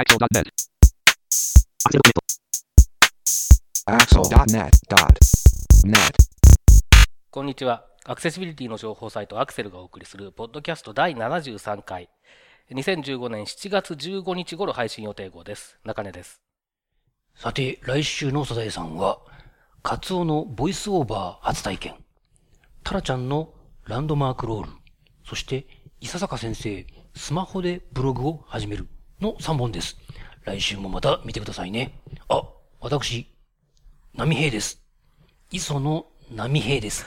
Axel.net. Axel.net.net. こんにちは。アクセシビリティの情報サイトアクセルがお送りするポッドキャスト第73回。2015年7月15日頃配信予定号です。中根です。さて、来週のサザエさんは、カツオのボイスオーバー初体験、タラちゃんのランドマークロール、そして、伊佐坂先生、スマホでブログを始めるの3本です。来週もまた見てくださいね。あ、私、波平です。磯野波平です。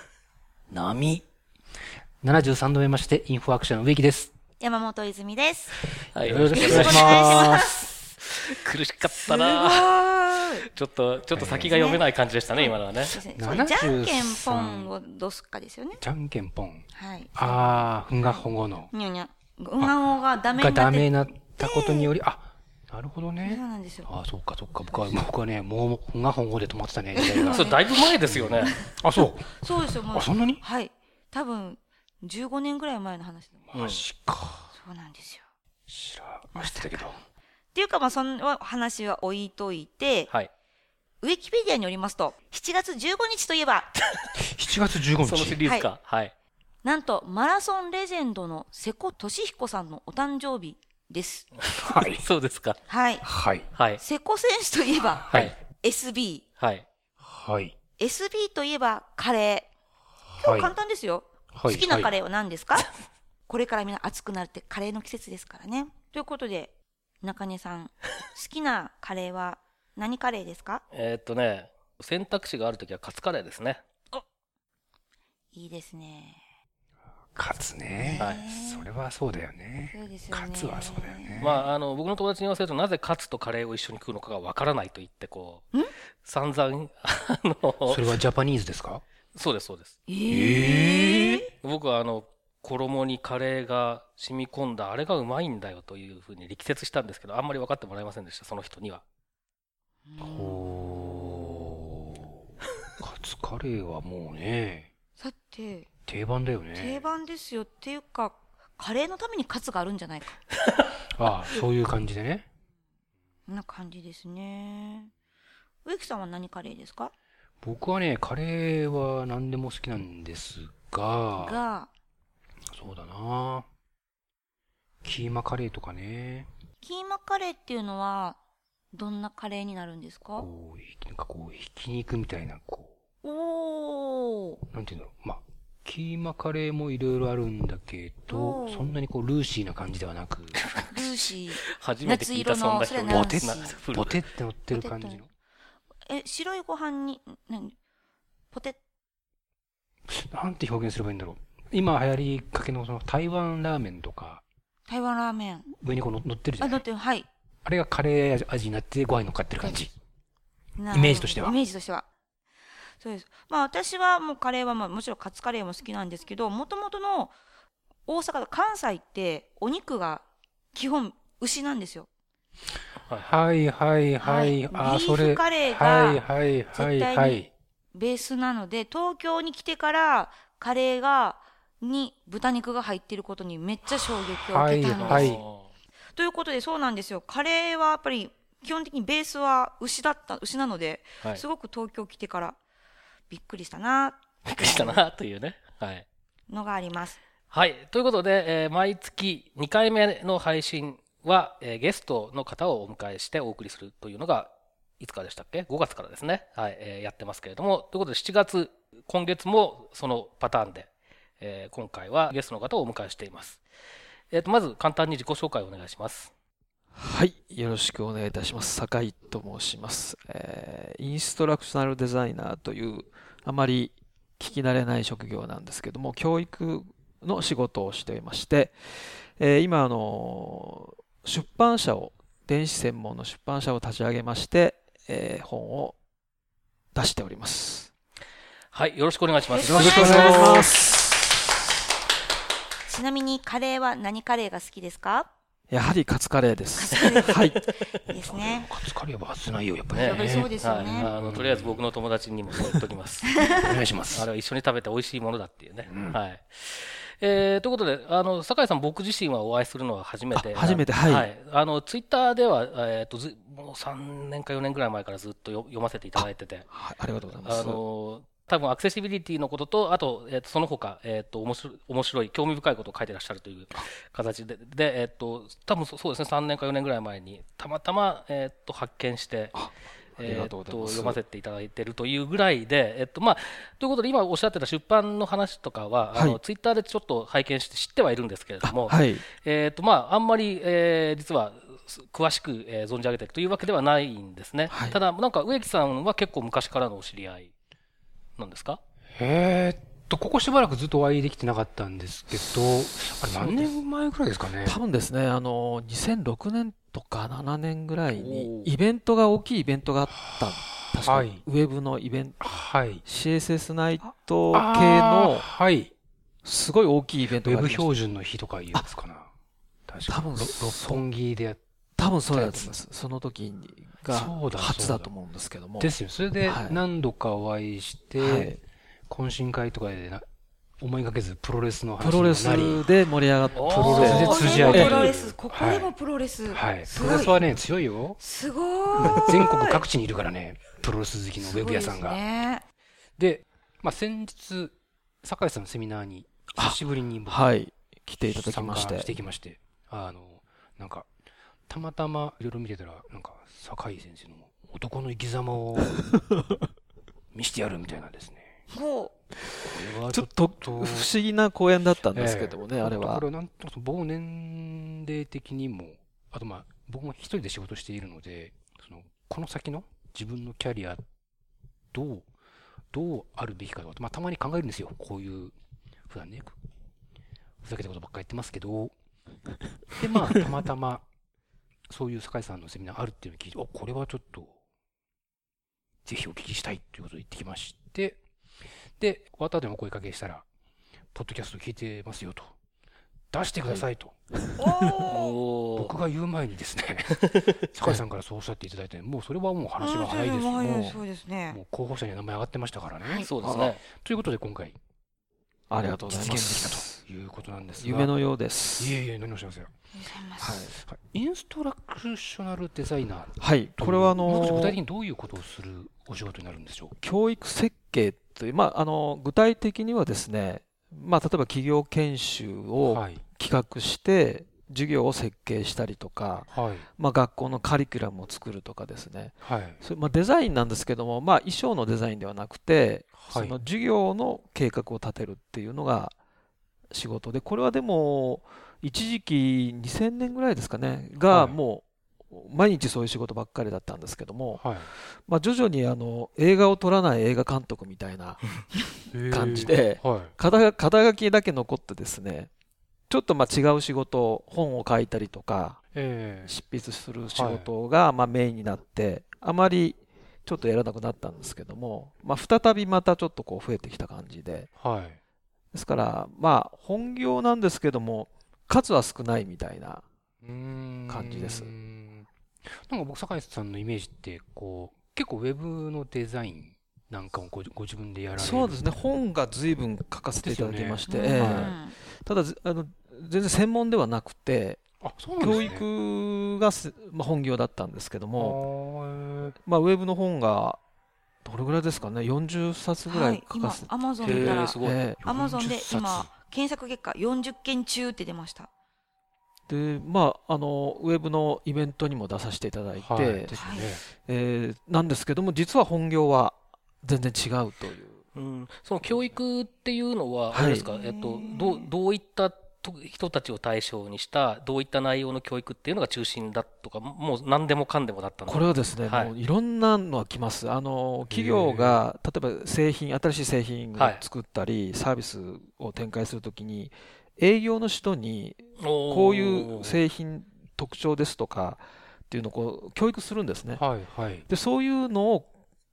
波。73度目まして、インフォアクションの植木です。山本泉です。はい、よろしくお願いしま。ます苦しかったなちょっと、ちょっと先が読めない感じでしたね、今のはね。そうですね73じゃんけんぽんをどうすかですよね。じゃんけんぽん。はい。あー、ふんがほごの。にゃにゃ。うがおがダメがになってダメになったことにより、あ、なるほどそうね。なんですよ。ああ、そうか、そうか。僕は、僕はね、もう、がほんごで止まってたね、それだいぶ前ですよね。あ、そう。そうですよ、もう。あ、そんなに？はい。多分、15年ぐらい前の話マジか。そうなんですよ。知ら、ましてたけど。っていうか、まあ、その話は置いといて、はい。ウィキペディアによりますと、7月15日といえば、7月15そのシ日。リーズか。はい。なんと、マラソンレジェンドの瀬古利彦さんのお誕生日です。はい。そうですか。はい。はい。はい。瀬古選手といえば、はい。SB。はい。はい。SB といえばカレー。今はい日簡単ですよ。はい好きなカレーは何ですか、これからみんな暑くなるってカレーの季節ですからね。ということで、中根さん、好きなカレーは何カレーですか？えーっとね、選択肢があるときはカツカレーですね。いいですね。カツね。はいそれはそうだよね。そうですよね。カツはそうだよね。まあ、あの、僕の友達に言わせると、なぜカツとカレーを一緒に食うのかがわからないと言って、こう、散々、あのそ、れはジャパニーズですか？そうです、そうです。ええ僕はあの、衣にカレーが染み込んだ、あれがうまいんだよというふうに力説したんですけど、あんまり分かってもらえませんでした、その人には。おー。カツカレーはもうね、さて、定番だよね。定番ですよ。っていうか、カレーのためにカツがあるんじゃないか。ああ、そういう感じでね。な感じですね。植木さんは何カレーですか？僕はね、カレーは何でも好きなんですが、が、そうだなキーマカレーとかね。キーマカレーっていうのは、どんなカレーになるんですか？こう、ひなんかこう、ひき肉みたいな、こおー。う、なんていうんだろう。まあ、キーマカレーもいろいろあるんだけどそんなにこう、ルーシーな感じではなく、ルーシー。初めて聞いた、そんな人ボテ何な古いボテって乗ってる感じの？え、白いご飯に、ん何？ポテ、なんて表現すればいいんだろう。今流行りかけのその台湾ラーメンとか、台湾ラーメン。上にこうの乗ってるじゃあ、ない？だって、はい。あれがカレー味味になってご飯に乗っかってる感じ。なイメージとしてはイメージとしては。そうです。まあ私はもうカレーはまあもちろんカツカレーも好きなんですけど、もともとの大阪、関西ってお肉が基本牛なんですよ。はいはいはい。あ、はいそれ。ビーフカレーが絶対にはい。ベースなので、東京に来てからカレーが、に豚肉が入っていることにめっちゃ衝撃を受けたんです。はいということでそうなんですよ。カレーはやっぱり基本的にベースは牛だった、牛なので、はいすごく東京来てからびっくりしたな、びっくりしたな、というね。はい。のがあります。はい。ということで、えー毎月2回目の配信は、えーゲストの方をお迎えしてお送りするというのが、いつからでしたっけ ?5 月からですね。はい、えーやってますけれども。ということで、7月、今月もそのパターンで、えー今回はゲストの方をお迎えしています。えっ、と、まず簡単に自己紹介をお願いします。はい、よろしくお願いいたします。酒井と申します、えーインストラクショナルデザイナーというあまり聞き慣れない職業なんですけども、教育の仕事をしていまして、えー今あの出版社を電子専門の出版社を立ち上げまして、えー本を出しております。はい、よろしくお願いします。よろしくお願いしますよろしくお願いします。ちなみにカレーは何カレーが好きですか？やはりカツカレーです。はい。いいですね。カツカレーは外せないよ、やっぱり。やっぱりそうですよはいね。あのとりあえず僕の友達にもそう言っときます。お願いしますあ。れは一緒に食べて美味しいものだっていうね。うんはい。えーということで、あの酒井さん、僕自身はお会いするのは初めてあ初めてはいあのツイッターでは、えー、とずもう3年か4年ぐらい前からずっとよ読ませていただいてて、はい、ありがとうございます。あの多分アクセシビリティのことと、あと、えー、とその他、えー、と面白い面白い、興味深いことを書いてらっしゃるという形で、でえー、と多分そそうですね、3年か4年ぐらい前に、たまたま、えー、と発見して、えーと読ませていただいてるというぐらいで、えっとまあ、ということで、今おっしゃってた出版の話とかは、あはい。のツイッターでちょっと拝見して知ってはいるんですけれども、はい。えっとまあ、あんまり、えー実はす詳しく、えー存じ上げているというわけではないんですね。はい。ただ、なんか植木さんは結構昔からのお知り合いなんですか？えーっと、ここしばらくずっとお会いできてなかったんですけど、あれ何年前ぐらいですかね？多分ですね、あの、2006年とか7年ぐらいにイベントが、大きいイベントがあった。確かはいに、ウェブのイベント、はい。CSS ナイト系の、はい。すごい大きいイベンウェブトがありました標準の日とかいうやつかな。確か多分ろそう六本木でやっ多分そうだと思います。その時にがそうだ初だと思うんですけども。ですよ。それではい何度かお会いして、はい懇親会とかでな思いがけずプロレスの話プロレスになり、で盛り上がって、おプロレスでこ通じ合えたプロレりス、ここでもプロレス。はい。プロレスはね、強いよ。すご今い。全国各地にいるからね、プロレス好きのウェブ屋さんが。すごいですねで、まあ、先日、酒井さんのセミナーに、久しぶりに僕はい、来ていただきまし参加してて。きまして、あの、なんか、たまたまいろいろ見てたら、なんか、酒井先生の男の生き様を 見してやるみたいなですね。ここれはちょっと不思議な公演だったんですけどもね、ええあれはこ。れはなんと僕も年齢的にも、あとまあ、僕も一人で仕事しているので、その、この先の自分のキャリア、どう、どうあるべきかとか、まあ、たまに考えるんですよ。こういう、普段ね、ふざけたことばっかり言ってますけど、で、まあ、たまたま、そういう酒井さんのセミナーあるっていうのを聞いて、お、これはちょっと、ぜひお聞きしたいということで言ってきまして、で、終わった後にお声かけしたら、ポッドキャスト聞いてますよと。出してくださいと。う。おーお僕が言う前にですね、酒井さんからそうおっしゃっていただいて、もうそれはもう話が早いですそうもそうですねう。もう候補者には名前上がってましたからね。はいそうですね。ということで今回、ありがとうございま実現できす。たということなんですが。夢のようです。いえいえ、何をおっしゃいますよ。はい。はいインストラクショナルデザイナーはい、これはあもう少し具の体的にどういうことをするお仕事になるんでしょう教育設計という、まあ、あの具体的にはですね、まあ、例えば企業研修をはい。企画して授業を設計したりとか、はい。まあ、学校のカリキュラムを作るとかですねはい。それ、まあ、デザインなんですけども、まあ、衣装のデザインではなくて、はいその授業の計画を立てるっていうのが仕事。でこれはでも一時期2000年ぐらいですかね。がはい。もう毎日そういう仕事ばっかりだったんですけども、はい。まあ、徐々にあの映画を撮らない映画監督みたいな 感じではい。肩肩書きだけ残ってですねちょっとまあ違う仕事本を書いたりとかええ。執筆する仕事がまあメインになってあまりちょっとやらなくなったんですけども、まあ、再びまたちょっとこう増えてきた感じで。はい。ですからまあ本業なんですけども数は少ないみたいな感じです。なんか僕、酒井さんのイメージって、こう、結構ウェブのデザインなんかをごご自分でやられるそうですね。本が随分書かせていただきまして、ねええ。はただずあの全然専門ではなくてあ、そうなんです教ね。育がす、まあ、本業だったんですけども、まあ、ウェブの本がどれぐらいですかね？40冊ぐらはいい、今書かせて、アマゾン見たらアマゾンで40冊。今、検索結果40件中って出ました。えでまああのウェブのイベントにも出させていただいて、はい、ですよね。えーなんですけども実は本業は全然違うという。うん、その教育っていうのは、はい。あれですか、えっと、どうどういったと人たちを対象にした、どういった内容の教育っていうのが中心だとか、もう何でもかんでもだったのこれはですね、はいもういろんなのが来ます。あの企業が例えば製品、新しい製品をはい作ったり、サービスを展開するときに、営業の人にここういう製品特徴ですとかっていうのをこう教育するんですね。はい、はい。でそういうのを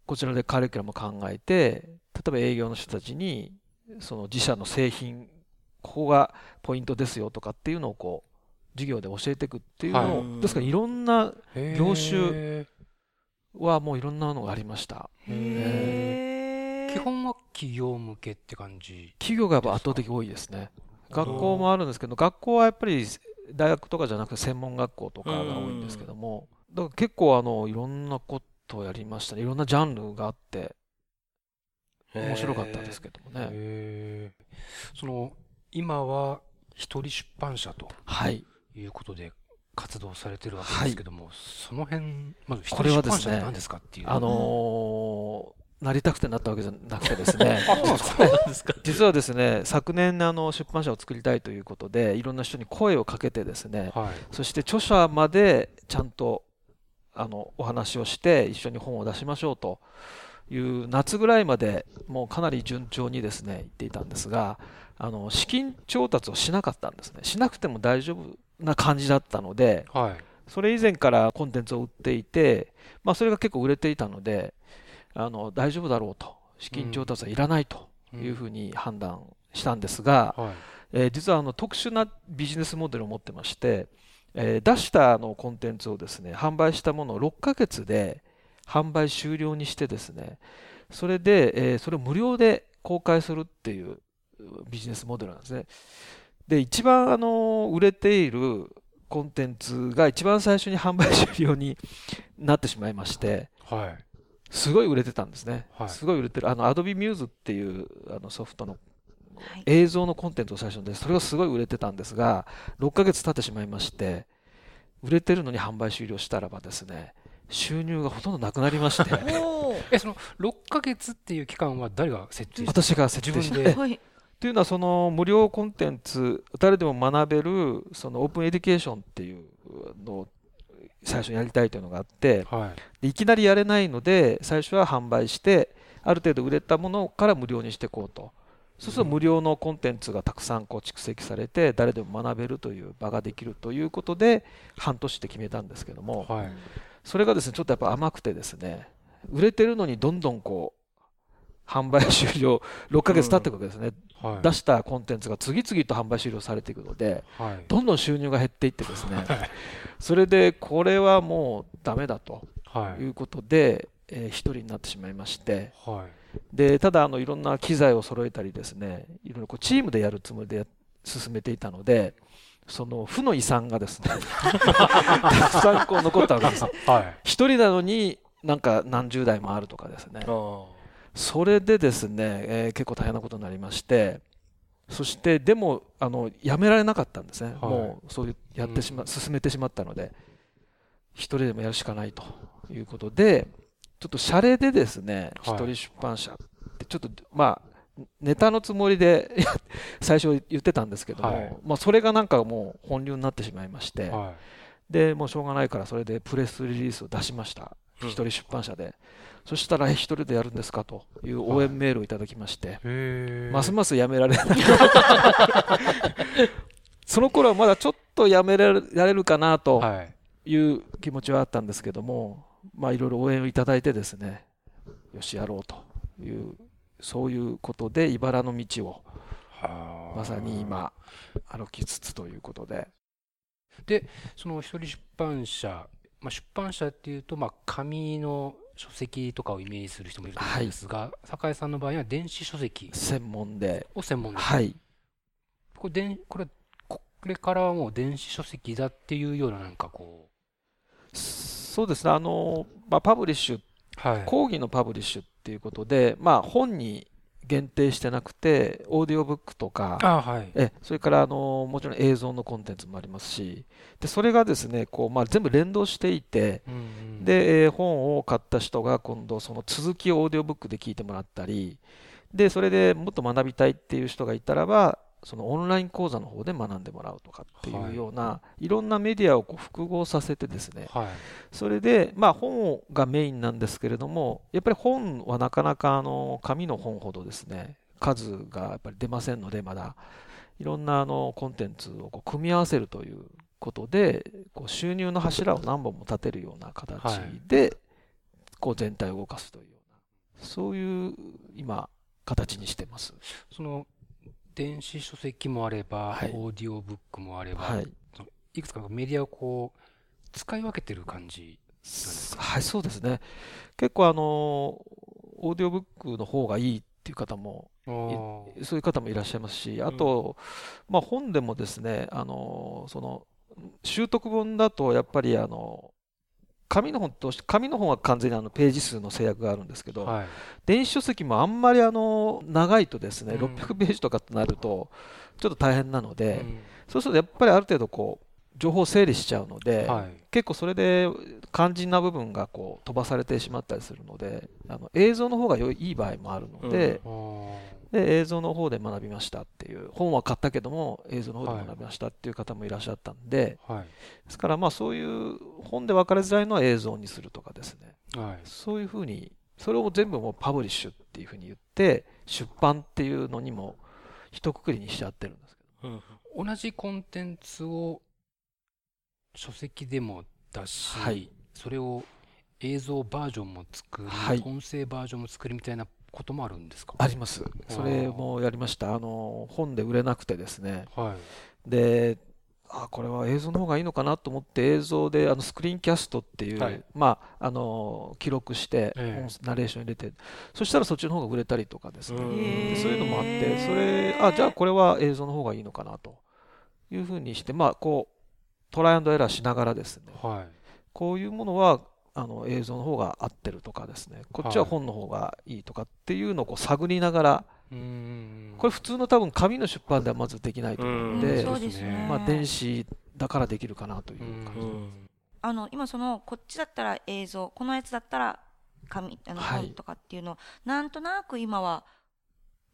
こちらでカリキュラムを考えて、例えば営業の人たちにその自社の製品、ここがポイントですよとかっていうのをこう授業で教えていくっていうのを、はいですからいろんな業種はもういろんなのがありました。基本は企業向けって感じ？企業がやっぱ圧倒的多いですね。学校もあるんですけど、学校はやっぱり大学とかじゃなくて専門学校とかが多いんですけども、だから結構あのいろんなことをやりましたね。いろんなジャンルがあって面白かったですけどもね。その、今は一人出版社とはい。いうことで活動されてるわけですけども、その辺、まず一こ人出れはですね版社って何ですかっていう。あのーなりたくてなったわけじゃなくてですね。実はですね昨年あの出版社を作りたいということでいろんな人に声をかけてですねはい。そして著者までちゃんとあのお話をして一緒に本を出しましょうという夏ぐらいまでもうかなり順調にですね言っていたんですがあの資金調達をしなかったんですねしなくても大丈夫な感じだったのではい。それ以前からコンテンツを売っていて、まあ、それが結構売れていたのであの大丈夫だろうと資金調達はいらないというふうに判断したんですが、はい。えー実はあの特殊なビジネスモデルを持ってまして、えー出したあのコンテンツをですね販売したものを6ヶ月で販売終了にしてですねそれで、えーそれを無料で公開するっていうビジネスモデルなんですね。で一番あの売れているコンテンツが一番最初に販売終了になってしまいましてはい。すごい売れてたんですね。はい。すごい売れてる。あの Adobe Muse っていうあのソフトのはい。映像のコンテンツを最初にでそれがすごい売れてたんですが6ヶ月経ってしまいまして売れてるのに販売終了したらばですね収入がほとんどなくなりまして。え、その、6ヶ月っていう期間は誰が設置した私が設定して。自分で。はいというのはその無料コンテンツ誰でも学べるその Open Education っていうのを最初にやりたいというのがあってはい。でいきなりやれないので最初は販売してある程度売れたものから無料にしていこうとそうすると無料のコンテンツがたくさんこう蓄積されて誰でも学べるという場ができるということで半年って決めたんですけどもはい。それがですねちょっとやっぱ甘くてですね売れてるのにどんどんこう販売終了6ヶ月経っていくわけですね、はい。出したコンテンツが次々と販売終了されていくのではい。どんどん収入が減っていってですねはい。それでこれはもうダメだとはいい。うことで、えー一人になってしまいましてはい。でただあのいろんな機材を揃えたりですねいろいろこうチームでやるつもりでや進めていたのでその負の遺産がですね たくさんこう残ったわけですはい。一人なのになんか何十台もあるとかですねあそれでですね、えー結構大変なことになりましてそしてでもあのやめられなかったんですね、はい。もうそういうやってしま、進めてしまったので一人でもやるしかないということでちょっとシャレでですね一、はい。人出版社ってちょっとまあネタのつもりで最初言ってたんですけども、はい。まあ、それがなんかもう本流になってしまいまして、はでもうしょうがないからそれでプレスリリースを出しました。うん一人出版社で、そしたらえ一人でやるんですか？という応援メールをいただきまして、い。へえ。ますますやめられない その頃はまだちょっとやめられるかなとはい。いう気持ちはあったんですけどもまあいろいろ応援をいただいてですねよしやろうというそういうことで茨の道をはあ。まさに今歩きつつということでその一人出版社、まあ、出版社っていうと、まあ、紙の書籍とかをイメージする人もいると思うんですが、酒井さんの場合は電子書籍専門で。を専門で、はい。これ電これこれからはもう電子書籍だっていうようななんかこそうですね。あの、まあ、パブリッシュう、はい、講義のパブリッシュっていうことで、まあ、本に限定してなくてオーディオブックとかあはい、えそれからあのもちろん映像のコンテンツもありますしでそれがですねこう、まあ、全部連動していてうんうん、で、えー本を買った人が今度その続きをオーディオブックで聞いてもらったりでそれでもっと学びたいっていう人がいたらばそのオンライン講座の方で学んでもらうとかっていうような、い、ろんなメディアをこう複合させてですね。はい、それで、まあ、本がメインなんですけれどもやっぱり本はなかなかあの紙の本ほどですね数がやっぱり出ませんのでまだ。いろんなあのコンテンツをこう組み合わせるということでこう収入の柱を何本も立てるような形で、こう全体を動かすというようなそういう今形にしてます。その電子書籍もあれば、はい。オーディオブックもあれば、はい。い、くつかのメディアをこう使い分けてる感じはい、そうですね。結構あの、オーディオブックの方がいいっっていう方もそういう方もいらっしゃいますし、あと、まあ、本でもですね、あのその習得本だとやっぱりあの紙の本と紙の本は完全にあのページ数の制約があるんですけど、はい。電子書籍もあんまりあの長いとですね、うん600ページとかとなるとちょっと大変なので、うんそうするとやっぱりある程度こう情報を整理しちゃうので、はい。結構それで肝心な部分がこう飛ばされてしまったりするのであの映像の方が良いいい場合もあるので,、あーで映像の方で学びましたっていう本は買ったけども映像の方で学びましたっていう方もいらっしゃったんで、はい。ですからまあそういう本で分かりづらいのは映像にするとかですねはい。そういうふうにそれを全部もうパブリッシュっていうふうに言って出版っていうのにも一括りにしちゃってるんですけどうん同じコンテンツを書籍でも出し、はいそれを映像バージョンも作り、はい音声バージョンも作りみたいなこともあるんですか？あります。それもやりました。あの本で売れなくてですね。はい。であこれは映像の方がいいのかなと思って映像であのスクリーンキャストっていう、はい。まああの記録して、ええ。音ナレーション入れてそしたらそっちの方が売れたりとかですね、そういうのもあってそれあじゃあこれは映像の方がいいのかなというふうにしてまあこうトライアンドエラーしながらですね。はい。こういうものはあの映像の方が合ってるとかですね。こっちは本の方がいいとかっていうのをこう探りながら。これ普通の多分紙の出版ではまずできないと思うのうん。で、まあ、電子だからできるかなという感じ、うん。あの今そのこっちだったら映像このやつだったら紙あのはい。本とかっていうのを、なんとなく今は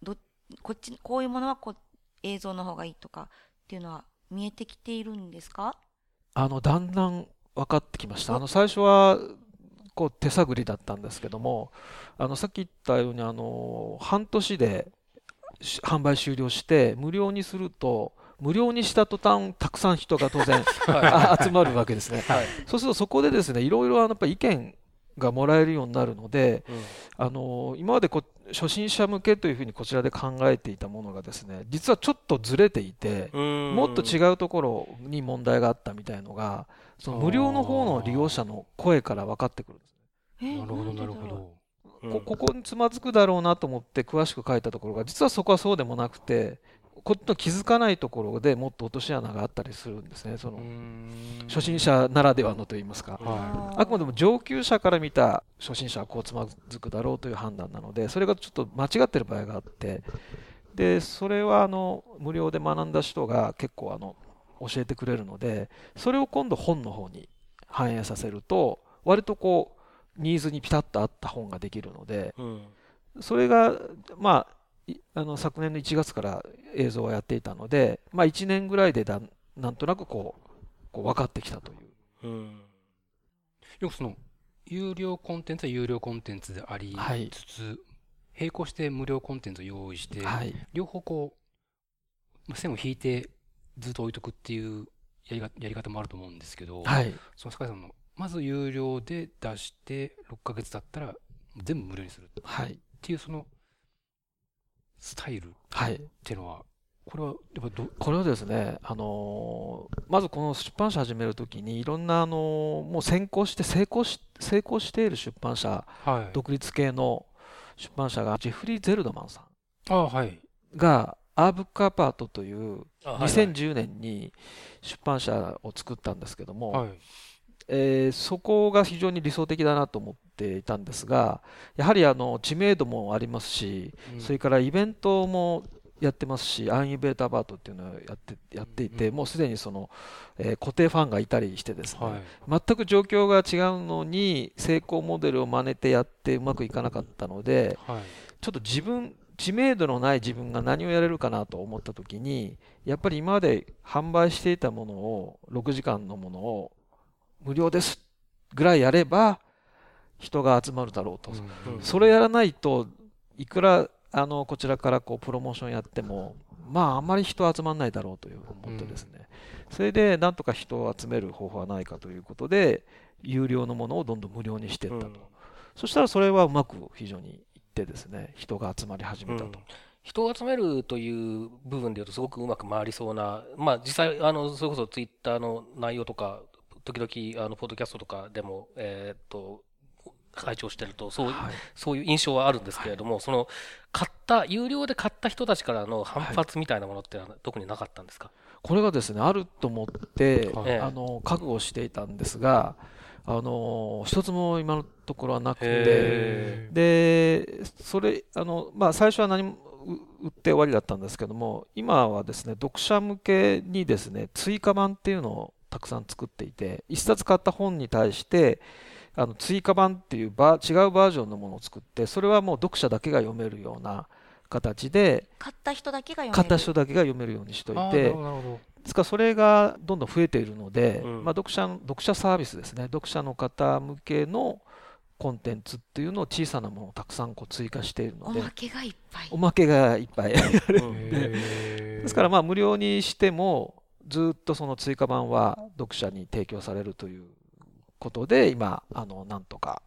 どこっちこういうものはこう映像の方がいいとかっていうのは見えてきているんですか？あのだんだん分かってきました。あの最初はこう手探りだったんですけどもあのさっき言ったようにあの半年でし販売終了して無料にすると無料にした途端たくさん人が当然 あ集まるわけですね。はい。そうするとそこでですねいろいろあのやっぱり意見がもらえるようになるのでうん。あの今までこう初心者向けというふうにこちらで考えていたものがですね実はちょっとずれていてももっと違うところに問題があったみたいのがその無料の方の利用者の声から分かってくるんですえーなるほど、なるほど。こここにつまずくだろうなと思って詳しく書いたところが実はそこはそうでもなくてこっちの気づかないところでもっと落とし穴があったりするんですね。その初心者ならではのといいますか。はあくまでも上級者から見た初心者はこうつまずくだろうという判断なのでそれがちょっと間違ってる場合があってでそれはあの無料で学んだ人が結構あの教えてくれるのでそれを今度本の方に反映させると割とこうニーズにピタッと合った本ができるのでうん。それがまあいあの昨年の1月から映像をやっていたので、まあ、1年ぐらいでだんなんとなくこうこう分かってきたという。うん。よくその、有料コンテンツは有料コンテンツでありはい。つつ、並行して無料コンテンツを用意して、はい。両方こう、まあ線を引いてずっと置いとくっていうやりがやり方もあると思うんですけど、はい。その坂井さんの、まず有料で出して、6ヶ月経ったら全部無料にする。っはい。ていうその、スタイル。っはい。ていうのは、これはやっぱど、これはですね、あのーまずこの出版社始めるときにいろんな、あのーもう先行して成功し成功している出版社はい。独立系の出版社がジェフリー・ゼルドマンさああ、はい。んがアーブックアパートという2010年に出版社を作ったんですけども、はい。えーそこが非常に理想的だなと思っていたんですがやはりあの知名度もありますしうんそれからイベントもやってますし、アンイベーターバートっていうのをやってやっていて、うんもうすでにその、えー固定ファンがいたりしてですね、はい。全く状況が違うのに成功モデルを真似てやってうまくいかなかったので、はい。ちょっと自分、知名度のない自分が何をやれるかなと思ったときに、やっぱり今まで販売していたものを、6時間のものを無料ですぐらいやれば、人が集まるだろうと。うん。それやらないといくらあのこちらからこうプロモーションやってもまああんまり人集まらないだろうという思ってですね、それでなんとか人を集める方法はないかということで有料のものをどんどん無料にしていったと、うん。そしたらそれはうまく非常にいってですね人が集まり始めたと、うん。人を集めるという部分でいうとすごくうまく回りそうな、まあ実際、あの、それこそツイッターの内容とか、時々、あの、ポッドキャストとかでも、えーっと、会長してると、そうそういう印象はあるんですけれども、その、買った、有料で買った人たちからの反発みたいなものってのは特になかったんですか、これがですねあると思って、ええ。あの覚悟していたんですがあの一つも今のところはなくてへでそれあの、まあ、最初は何もう売って終わりだったんですけども今はですね読者向けにですね追加版っていうのをたくさん作っていて一冊買った本に対してあの追加版っていうバー違うバージョンのものを作ってそれはもう読者だけが読めるような形で買った人だけが読める。買った人だけが読めるようにしといてるほどなるほどですからそれがどんどん増えているので、うん。まあ、読者読者サービスですね。読者の方向けのコンテンツっていうのを小さなものをたくさんこう追加しているのでおまけがいっぱい。おまけがいっぱい。うん。でですからまあ無料にしてもずっとその追加版は読者に提供されるということで今あのなんとか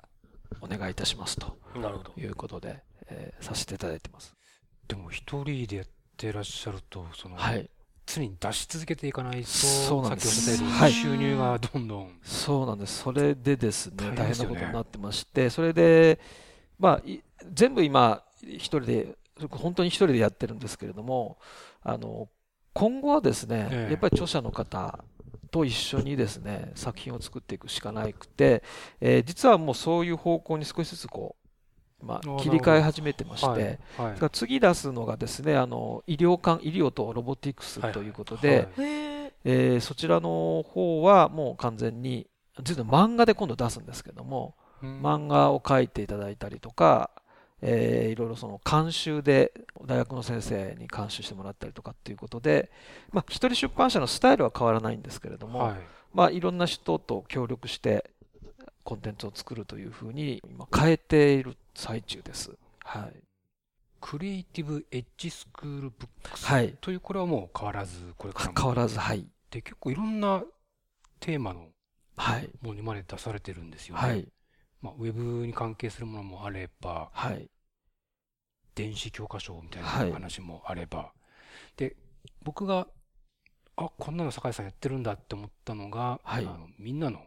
お願いいたしますと。なるほど。いうことで、えーさせていただいてます。でも一人でやってらっしゃると、その、はい、常に出し続けていかないと、そうなんです収入がどんどん。そうなんです。それでですね、大変なことになってまして、それで、まあ、い全部今、一人で、本当に一人でやってるんですけれども、あの、今後はですね、ええやっぱり著者の方と一緒にですね、作品を作っていくしかなくて、えー実はもうそういう方向に少しずつこう、まあ、切り替え始めてまして、はい。はい。次出すのがですね、あの、医療関、医療とロボティクスということで、はい。へええーそちらの方はもう完全に、実は漫画で今度出すんですけども、うん。漫画を描いていただいたりとか、えーいろいろその監修で大学の先生に監修してもらったりとかっていうことで、まあ、一人出版社のスタイルは変わらないんですけれども、はい。まあ、いろんな人と協力してコンテンツを作るというふうに今変えている最中です。はい。クリエイティブエッジスクールブックス。はい。という、これはもう変わらず、これからも。変わらず、はい。で、結構いろんなテーマのはい。ものにまで出されてるんですよね。はい。まあ、ウェブに関係するものもあれば、はい。電子教科書みたいなはい話もあれば、で僕があこんなの酒井さんやってるんだって思ったのが、はいあのみんなの、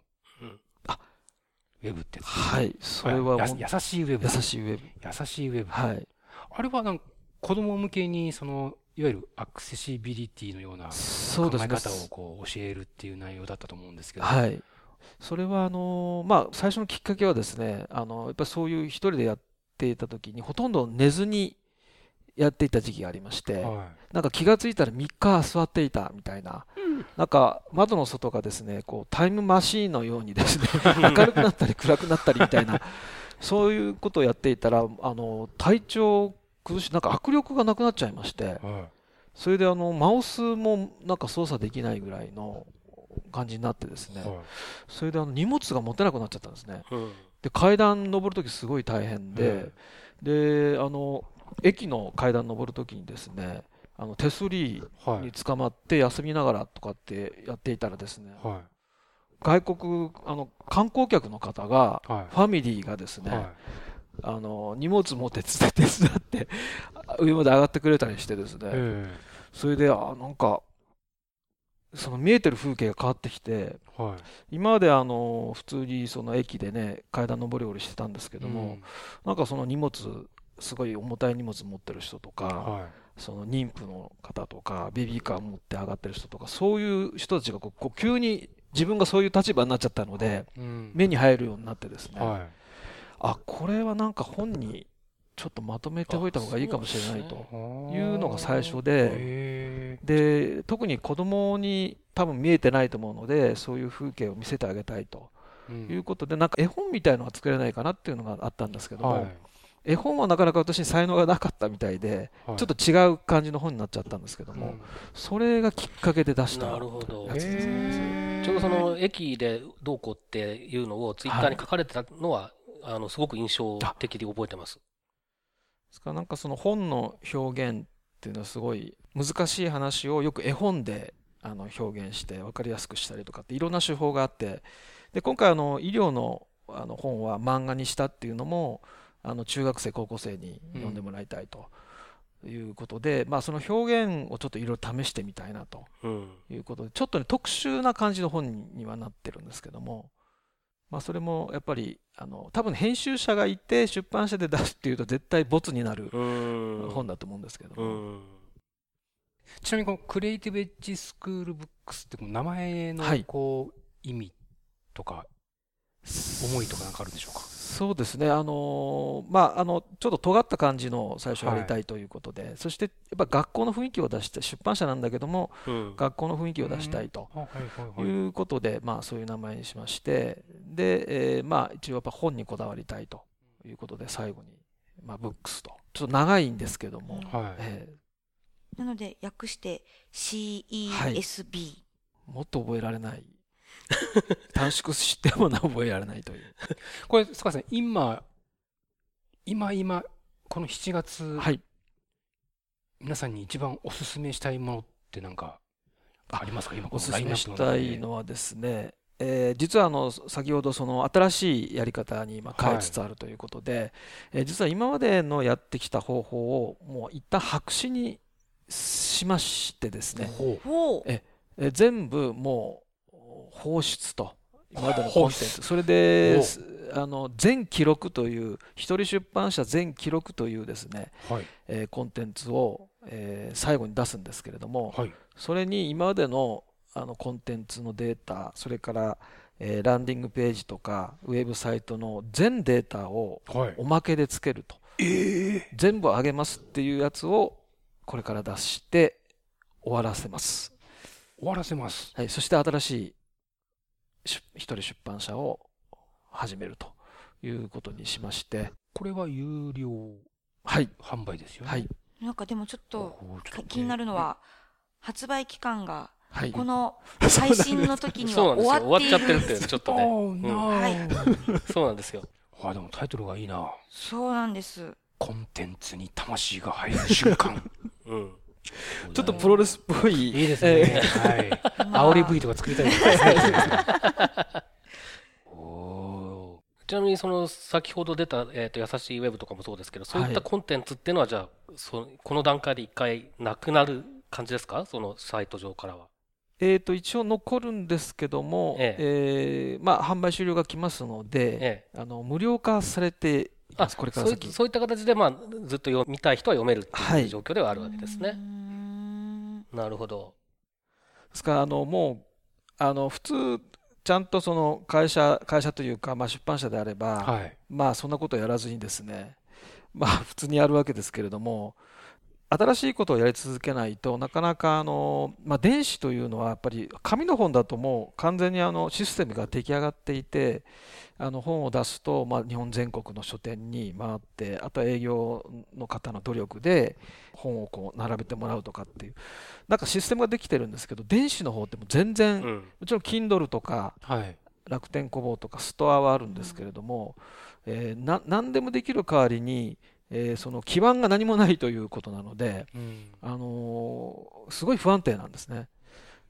ウェブってはい。それは優しいウェブ優しいウェブ。優しいウェブ、はい。あれはなんか子供向けにそのいわゆるアクセシビリティのような考え。方をこう教えるっていう内容だったと思うんですけど、はい。それはあのまあ最初のきっかけはですね、あのやっぱりそういう一人でやっていた時にほとんど寝ずにやっていた時期がありまして、はなんか気がついたら3日座っていたみたいな、なんか窓の外がですね、こうタイムマシーンのようにですね、明るくなったり暗くなったりみたいな、そういうことをやっていたら、あの体調崩し、なんか握力がなくなっちゃいまして、それであのマウスもなんか操作できないぐらいの感じになってですねそれであの荷物が持てなくなっちゃったんですね。うん。で階段登るときすごい大変で、であの駅の階段登るときにですねあの手すりはい。に捕まって休みながらとかってやっていたらですねは外国あの観光客の方がいはい。ファミリーがですね、はい。あの荷物持って手伝って 上まで上がってくれたりしてですね、えそれであなんかその見えてる風景が変わってきてえはい。今まであの普通にその駅でね階段上り下りしてたんですけども、うん。なんかその荷物すごい重たい荷物持ってる人とか、はいその妊婦の方とかベビーカー持って上がってる人とかそういう人たちがこう急に自分がそういう立場になっちゃったのでうん。目に入るようになってですね、はい。あこれはなんか本にちょっとまとめておいた方がいいかもしれないというのが最初でへで特に子供に多分見えてないと思うのでそういう風景を見せてあげたいということでなんか絵本みたいのが作れないかなっていうのがあったんですけども、はい絵本はなかなか私に才能がなかったみたいで、はい。ちょっと違う感じの本になっちゃったんですけども、うん。それがきっかけで出した。なるほど。や。つです。ねちょうどその駅でどうこうっていうのをツイッターに書かれてたのは、あのすごく印象的で覚えてます。ですからなんかその本の表現っていうのはすごい難しい話をよく絵本であの表現して分かりやすくしたりとかっていろんな手法があってで今回あの医療のあの本は漫画にしたっていうのもあの中学生高校生に読んでもらいたいということで、まあその表現をちょっといろいろ試してみたいなとうん。いうことでちょっとね特殊な感じの本にはなってるんですけどもまあ、それもやっぱりあの多分編集者がいて出版社で出すっていうと絶対ボツになるうん。本だと思うんですけどうも、ん。ちなみにこのクリエイティブエッジスクールブックスってこの名前のはい。こう意味とか思いとかなんかあるんでしょうか？そうですね、あのーまあ、あのちょっと尖った感じの最初やりたいということで、そしてやっぱ学校の雰囲気を出して、出版社なんだけども、うん。学校の雰囲気を出したいとはいはいはい。いうことで、まあ、そういう名前にしまして、で、えーまあ、一応やっぱ本にこだわりたいということで、最後に、まあ、ブックスと、ちょっと長いんですけども、はい。えなので訳して CESB、ーもっと覚えられない。短縮してもな覚えられないという。これ坂井さん今今今この7月、はい。皆さんに一番おすすめしたいものってなんかありますか？今おすすめしたいのはですね、えー実はあの先ほどその新しいやり方に今変えつつあるということで、えー実は今までのやってきた方法をもう一旦白紙にしましてですね、ええー全部もう放出と。今までのコンテンツ。それですあの全記録という一人出版社全記録というですね、はい。えーコンテンツを、えー最後に出すんですけれども、はい。それに今までのあのコンテンツのデータ、それから、えーランディングページとかウェブサイトの全データをはい。おまけでつけると、ええ全部上げますっていうやつをこれから出して終わらせます。終わらせます。はい、そして新しい出一人出版社を始めるということにしまして、これは有料はい、販売ですよね。はい、なんかでもちょっと気になるのは発売期間がはい。この 配信の時には。終わっている。終わっちゃってるっていうちょっとね。おーなーそうなんですよ。あでもタイトルがいいな。そうなんです。コンテンツに魂が入る瞬間。うん。ちょっとプロレスっぽい。いいですね、はい。まあ煽り V とか作りたいで ちなみにその先ほど出た、えー、と優しいウェブとかもそうですけど、そういったはいコンテンツっていうのはじゃあ、そこの段階で一回なくなる感じですか？そのサイト上からは。えー、と一応残るんですけども、ええ。ーまあ、販売終了が来ますので、え。あの無料化されています、これから先そうい。った形で、まあ、ずっと読みたい人は読めるってはいいう状況ではあるわけですね。んなるほど。ですからあのもうあの普通ちゃんとその会社会社というか、まあ、出版社であれば、はいまあそんなことをやらずにですね まあ普通にやるわけですけれども新しいことをやり続けないとなかなかあの、まあ、電子というのはやっぱり紙の本だともう完全にあのシステムが出来上がっていてあの本を出すと、まあ、日本全国の書店に回ってあとは営業の方の努力で本をこう並べてもらうとかっていうなんかシステムができてるんですけど電子の方ってもう全然、うん。もちろん Kindle とかはい楽天コボとかストアはあるんですけれども、えーな何でもできる代わりに、えーその基盤が何もないということなので、うんあのーすごい不安定なんですね。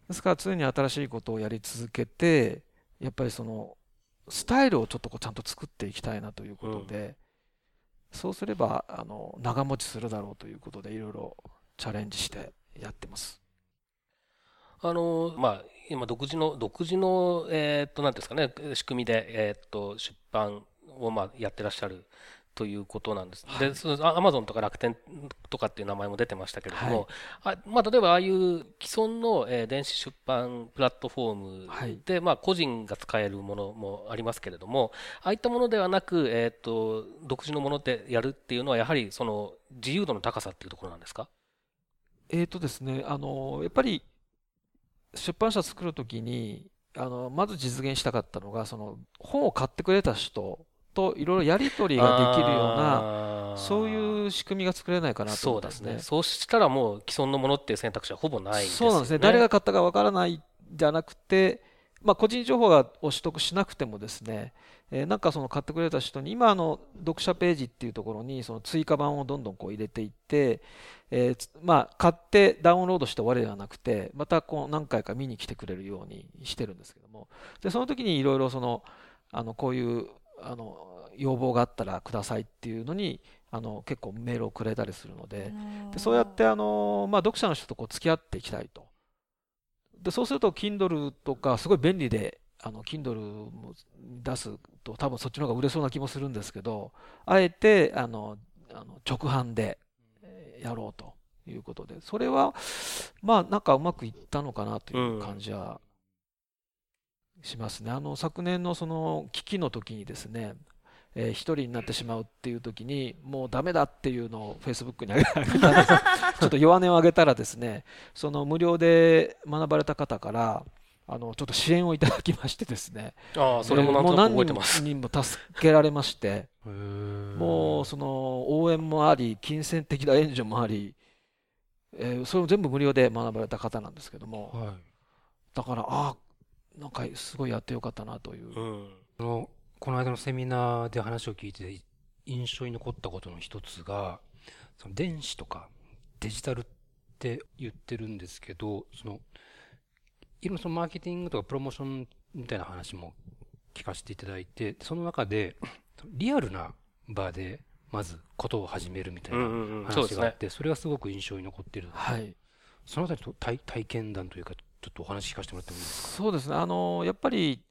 ですから常に新しいことをやり続けてやっぱりそのスタイルをちょっとこうちゃんと作っていきたいなということで、そうすればあの長持ちするだろうということでいろいろチャレンジしてやってます。あの、まあ、今、独自の、独自の、えーっと、なんですかね、仕組みで、えーっと、出版を、まあ、やってらっしゃるということなんです。で、そのアマゾンとか楽天とかっていう名前も出てましたけれども、あまあ、例えば、ああいう既存の、えー電子出版プラットフォーはい。ムで、まあ、個人が使えるものもありますけれども、ああいったものではなく、えーっと、独自のものでやるっていうのは、やはり、その、自由度の高さっていうところなんですか？えーとですね、あのやっぱり出版社作るときにあのまず実現したかったのがその本を買ってくれた人といろいろやり取りができるようななそういう仕組みが作れないかなとそうで思ったんですすね。ね。そうしたらもう既存のものっていう選択肢はほぼないですよね。そうなんですね。誰が買ったかわからないじゃなくて、まあ、個人情報がを取得しなくてもですね、えーなんかその買ってくれた人に今あの読者ページっていうところにその追加版をどんどんこう入れていって、えまあ買ってダウンロードして終わりではなくてまたこう何回か見に来てくれるようにしてるんですけどもでその時にいろいろそのあのこういうあの要望があったらくださいっていうのにあの結構メールをくれたりするので、でそうやってあの、まあ、読者の人とこう付き合っていきたいと。でそうすると Kindle とかすごい便利であの Kindle も出すと多分そっちの方が売れそうな気もするんですけどあえてあのあの直販でえーやろうということでそれはまあなんかうまくいったのかなという感じはしますね。あの昨年のその危機の時にですねえー一人になってしまうっていう時にもうダメだっていうのを Facebook に上げたんです ちょっと弱音を上げたらですねその無料で学ばれた方からあのちょっと支援をいただきましてですねああ、それもなんとなく覚えてます。もう何人も助けられましてもうその応援もあり金銭的な援助もあり、えーそれも全部無料で学ばれた方なんですけどもはい。だからああなんかすごいやってよかったなといううん。そのこの間のセミナーで話を聞いて印象に残ったことの一つがその電子とかデジタルって言ってるんですけどそのいろんなそのマーケティングとかプロモーションみたいな話も聞かせていただいてその中でリアルな場でまずことを始めるみたいうんな。話があってそれがすごく印象に残っているはいそのあたりと体体験談というかちょっとお話聞かせてもらってもいいですか？そうですね、あのやっぱり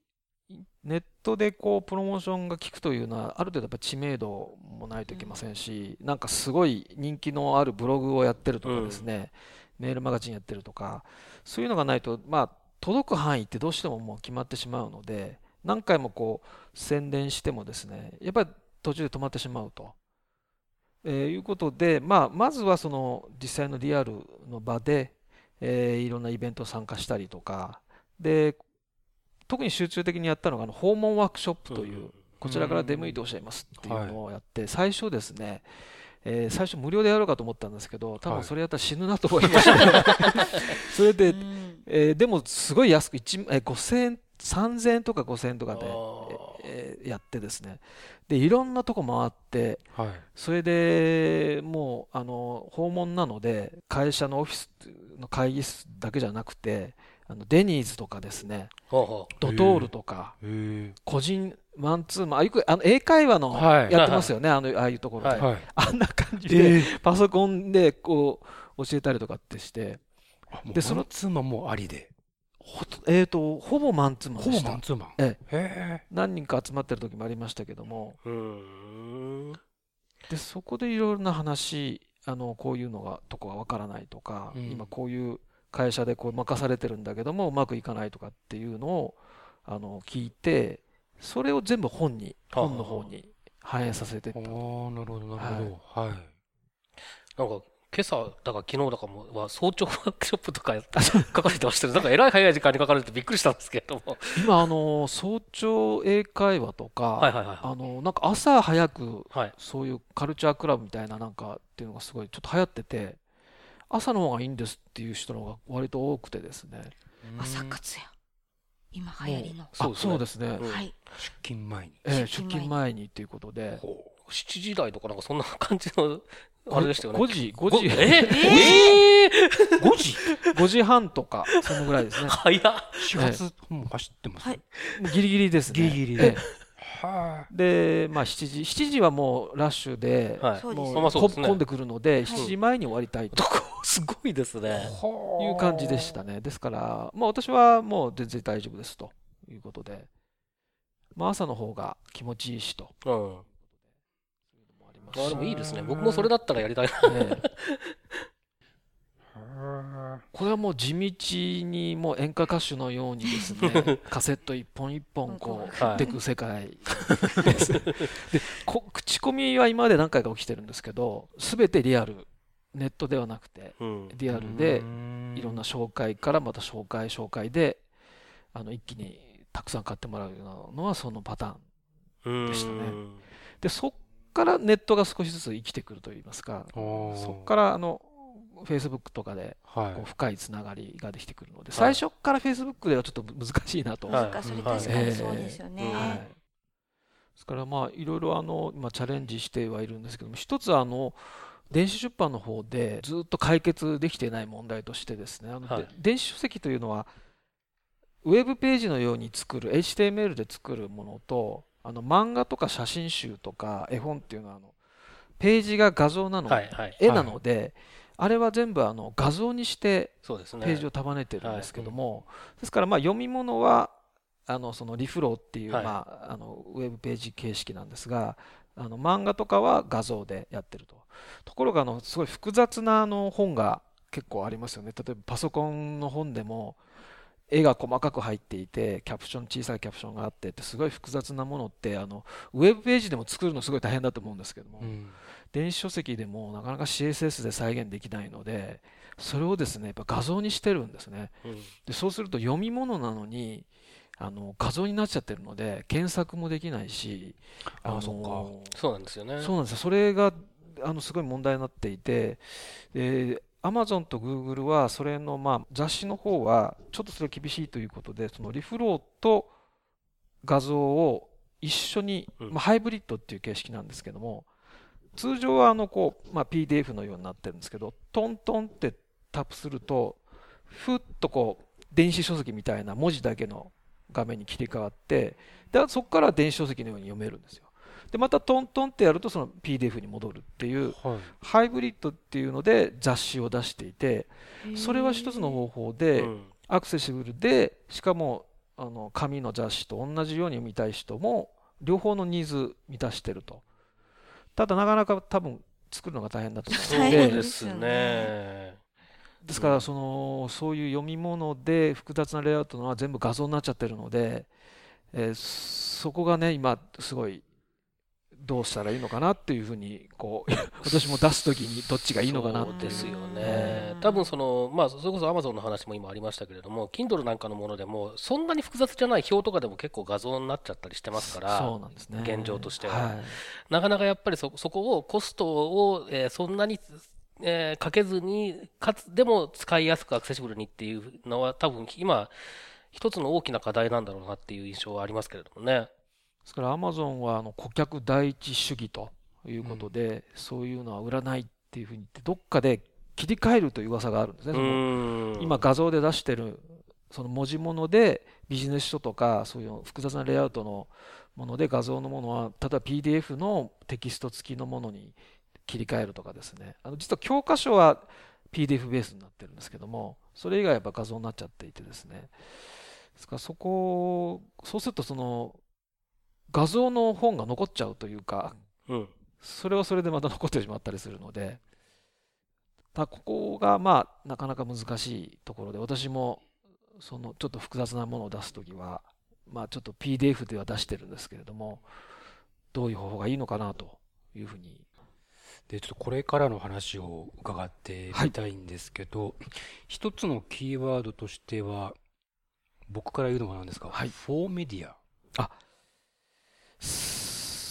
ネットでこうプロモーションが効くというのは、ある程度やっぱ知名度もないといけませんし、なんかすごい人気のあるブログをやってるとかですね、メールマガジンやってるとか、そういうのがないと、まあ、届く範囲ってどうしてももう決まってしまうので、何回もこう宣伝してもですね、やっぱり途中で止まってしまうと。えーいうことで、まあ、まずはその実際のリアルの場で、えーいろんなイベント参加したりとか、で、特に集中的にやったのが、あの訪問ワークショップという、こちらから出向いておっしゃいますっていうのをやって、最初ですね、えー最初無料でやろうかと思ったんですけど、多はい。分それやったら死ぬなと思いまして、それでう、ん。えーでもすごい安く、1えー5000円、3000円とか5000円とかで、えーやってですね、で、いろんなとこ回って、はい。それでもうあの訪問なので会社のオフィスの会議室だけじゃなくてあのデニーズとかですね。ドトールとか個人マンツーマンあよくあの英会話のはい。やってますよね、あのああいうところで、あんな感じで、パソコンでこう教えたりとかってして。ででそのそのツーマンもありでほと,、えー、とほぼマンツーマンでした。マンツーマン。えへ何人か集まってる時もありましたけども。う。うん。でそこでいろいろな話あのこういうのがとこがわからないとか、うん。今こういう会社でこう任されてるんだけどもうまくいかないとかっていうのをあの聞いてそれを全部本にはあ。本の方に反映させていったえああなるほどなるほど。はい。なんか、今朝だか昨日だかもは早朝ワークショップとかや書かれてましたね。なんかえらい早い時間に書かれてびっくりしたんですけれども。今あの早朝英会話とか、はいはいはい。あのなんか朝早くはい。そういうカルチャークラブみたいななんかっていうのがすごいちょっと流行ってて朝の方がいいんですっていう人の方が割と多くてですね。朝活や今流行りの。あそうですね、うんはい。出勤前にええ出出勤前に。勤前にっていうことで。ほう7時台とかなんかそんな感じの、あれでしたよね。5時5時。えええ5 時？5時半とかそのぐらいですね。早っ。始発もう走ってますはい。ギリギリですね。ギリギリで。でまあ7時7時はもうラッシュで、はい。もうまあそうですね。混んでくるので7時前に終わりたいと。すごいですね。いう感じでしたね。ですから、まあ、私はもう全然大丈夫ですということで、まあ、朝の方が気持ちいいしとあでもいいですね。僕もそれだったらやりたいな。ええ これはもう地道にもう演歌歌手のようにですね カセット一本一本こうはい振っていく世界 です。でこ口コミは今まで何回か起きてるんですけど全てリアルネットではなくてうん。リアルでいいろんな紹介からまた紹介紹介であの一気にたくさん買ってもらうようなのはそのパターンでしたねでそっからネットが少しずつ生きてくるといいますかそっからあの Facebook とかではい。こう深いつながりができてくるので、最初から Facebook ではちょっと難しいなと、はい。それ確かにそうですよね、ええはい。ですからまあいろいろあの今チャレンジしてはいるんですけども一つはあの電子出版の方でずっと解決できていない問題としてですねあの、はい。で電子書籍というのはウェブページのように作る HTML で作るものとあの漫画とか写真集とか絵本っていうのはあのページが画像なの、はいはい。絵なので、あれは全部あの画像にして。ページを束ねてるんですけども、ですからまあ読み物はあのそのリフローっていう、はいまあ、あのウェブページ形式なんですがあの漫画とかは画像でやってるとところがあのすごい複雑なあの本が結構ありますよね例えばパソコンの本でも絵が細かく入っていてキャプション小さいキャプションがあってってすごい複雑なものってあのウェブページでも作るのすごい大変だと思うんですけども、うん。電子書籍でもなかなか CSS で再現できないのでそれをですねやっぱ画像にしてるんですね。うん。でそうすると読み物なのにあの画像になっちゃってるので検索もできないしのあそっそうなんですよね。そうなんですよ。それがあのすごい問題になっていてで Amazon と Google はそれのまあ雑誌の方はちょっとそれ厳しいということでそのリフローと画像を一緒に、うん。まあ、ハイブリッドっていう形式なんですけども通常はあのこう、まあ、PDF のようになってるんですけどトントンってタップするとふっとこう電子書籍みたいな文字だけの画面に切り替わってでそこから電子書籍のように読めるんですよでまたトントンってやるとその PDF に戻るっていうはい。ハイブリッドっていうので雑誌を出していてそれは一つの方法でうん。アクセシブルでしかもあの紙の雑誌と同じように見たい人も両方のニーズ満たしてると。ただなかなか多分作るのが大変だと思うそうの大変でですね。ですからそのそういう読み物で複雑なレイアウトのは全部画像になっちゃってるので、えーそこがね今すごいどうしたらいいのかなっていうふうにこう 私も出す時にどっちがいいのかなってですようねん。多分その、まあ、それこそ Amazon の話も今ありましたけれども、Kindle なんかのものでも、そんなに複雑じゃない表とかでも結構画像になっちゃったりしてますから、そうなんですね現状としてははいなかなかやっぱりそそこをコストを、えーそんなに、えーかけずに、かつ、でも使いやすくアクセシブルにっていうのは多分今、一つの大きな課題なんだろうなっていう印象はありますけれどもね。ですからアマゾンはあの顧客第一主義ということで、そういうのは売らないっていうふうに言ってどっかで切り替えるという噂があるんですね。うその今画像で出してるその文字物でビジネス書とかそういう複雑なレイアウトのもので画像のものは例えば PDF のテキスト付きのものに切り替えるとかですね。あの実は教科書は PDF ベースになってるんですけどもそれ以外はやっぱ画像になっちゃっていてですね。ですからそこをそうするとその画像の本が残っちゃうというかうん。それはそれでまた残ってしまったりするので、ただここがまあなかなか難しいところで、私もそのちょっと複雑なものを出すときは、まあちょっと PDF では出してるんですけれども、どういう方法がいいのかなというふうに。で、ちょっとこれからの話を伺ってみたいんですけど、一つのキーワードとしては、僕から言うのもなんですが、はいフォーメディア。す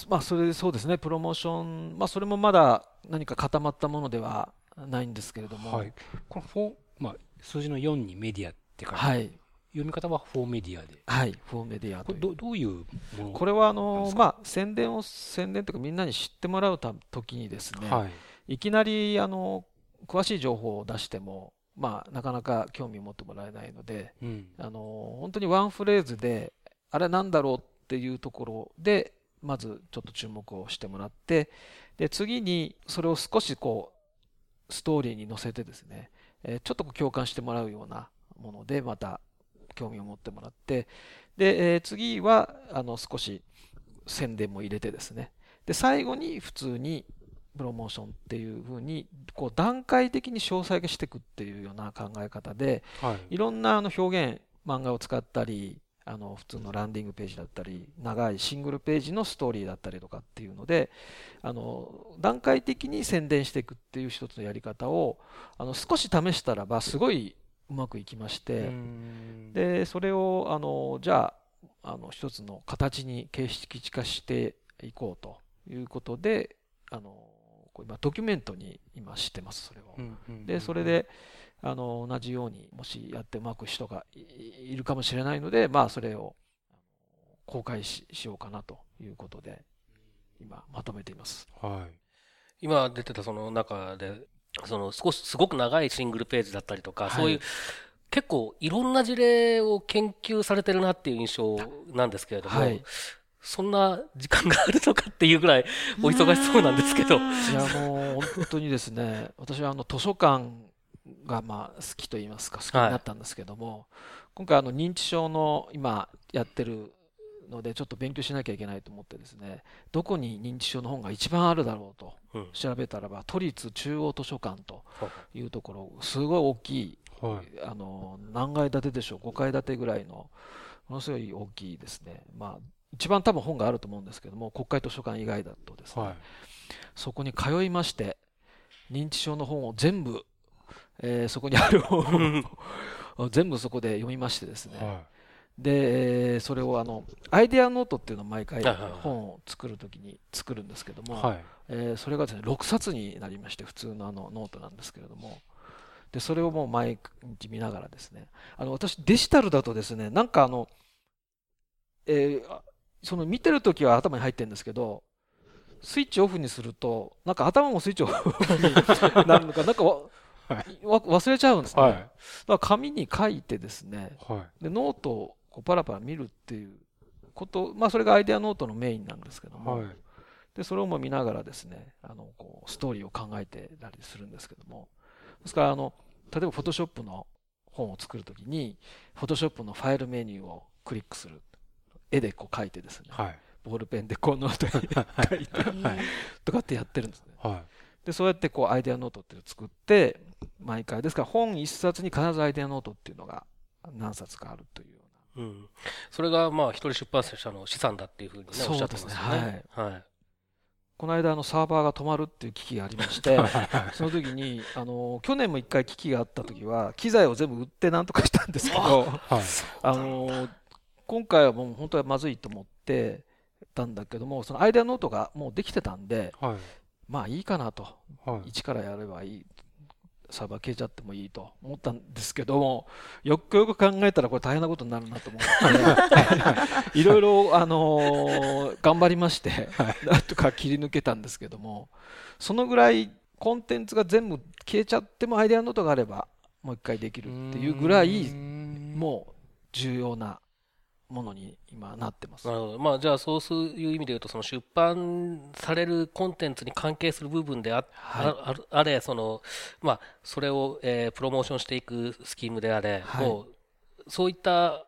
まあそれでそうですね、プロモーション、まあそれもまだ何か固まったものではないんですけれども、はい。このフォー、まあ、数字の4にメディアって書いて、はい、読み方はフォーメディアで。はい、フォーメディアこれどどういうこれはあのまあ宣伝を宣伝というかみんなに知ってもらうた時にですね、はい。いきなりあの詳しい情報を出しても、まあ、なかなか興味を持ってもらえないのでうん。あの本当にワンフレーズであれなんだろうっていうところでまずちょっと注目をしてもらってで次にそれを少しこうストーリーに乗せてですね、えーちょっとこう共感してもらうようなものでまた興味を持ってもらってで、えー次はあの少し宣伝も入れてですねで最後に普通にプロモーションっていう風にこう段階的に詳細化していくっていうような考え方ではい。いろんなあの表現漫画を使ったりあの普通のランディングページだったり長いシングルページのストーリーだったりとかっていうのであの段階的に宣伝していくっていう一つのやり方をあの少し試したらばすごいうまくいきまして、うんでそれをあのじゃああの一つの形に形式化していこうということであのこう今ドキュメントに今してますそれを。でそれであの同じようにもしやってうまく人がいいるかもしれないのでまあそれを公開ししようかなということで今まとめています。はい。今出てたその中で、その少し、すごく長いシングルページだったりとか、はいそういう、結構いろんな事例を研究されてるなっていう印象なんですけれども、はいそんな時間があるのかっていうぐらいお忙しそうなんですけど。いやもう本当にですね私はあの図書館がまあ好きと言いますか好きになったんですけども、今回あの認知症の今やってるのでちょっと勉強しなきゃいけないと思ってですねどこに認知症の本が一番あるだろうとうん調べたらば都立中央図書館とはいいうところすごい大きいはい。あの何階建てでしょう5階建てぐらいのものすごい大きいですねまあ一番多分本があると思うんですけども国会図書館以外だとですね、はい。そこに通いまして認知症の本を全部、えーそこにある本を 全部そこで読みましてですね、はで、えーそれをあのアイデアノートっていうのを毎回本を作るときに作るんですけどい。も、はい。えーそれがですね6冊になりまして普通のあのノートなんですけれども。でそれをもう毎日見ながらですね。あの私デジタルだとですねなんかあの、えーあその見てるときは頭に入ってるんですけどスイッチオフにするとなんか頭もスイッチオフになるのかなんかわわ忘れちゃうんですね、はい。だから紙に書いてですねはい。でノートをこうパラパラ見るっていうこと、まあ、それがアイデアノートのメインなんですけども、はい。でそれをも見ながらですねあのこうストーリーを考えてたりするんですけどもですからあの例えばフォトショップの本を作るときにフォトショップのファイルメニューをクリックする絵でこう書いてですねはい。ボールペンでこうノートに 書いてはい。とかってやってるんですねはでそうやってこうアイデアノートっていうのを作って毎回ですから本一冊に必ずアイデアノートっていうのが何冊かあるというようなうん、それがまあ一人出版社の資産だっていうふうにねおっしゃってますよそうですね。はい。この間あのサーバーが止まるっていう危機がありまして その時にあの去年も一回危機があった時は機材を全部売ってなんとかしたんですけどはい。あの今回はもう本当はまずいと思ってたんだけどもそのアイデアノートがもうできてたんではい。まあいいかなとはい。一からやればいいサーバー消えちゃってもいいと思ったんですけどもよくよく考えたらこれ大変なことになるなと思って。い。ろいろ、あのー頑張りましてなんとか切り抜けたんですけどもそのぐらいコンテンツが全部消えちゃってもアイデアノートがあればもう一回できるっていうぐらいもう重要なものに今なってますな。るほど。まあじゃあそういう意味で言うとその出版されるコンテンツに関係する部分であ,、はいあれそのまあそれを、えープロモーションしていくスキームであれ、はいもうそういった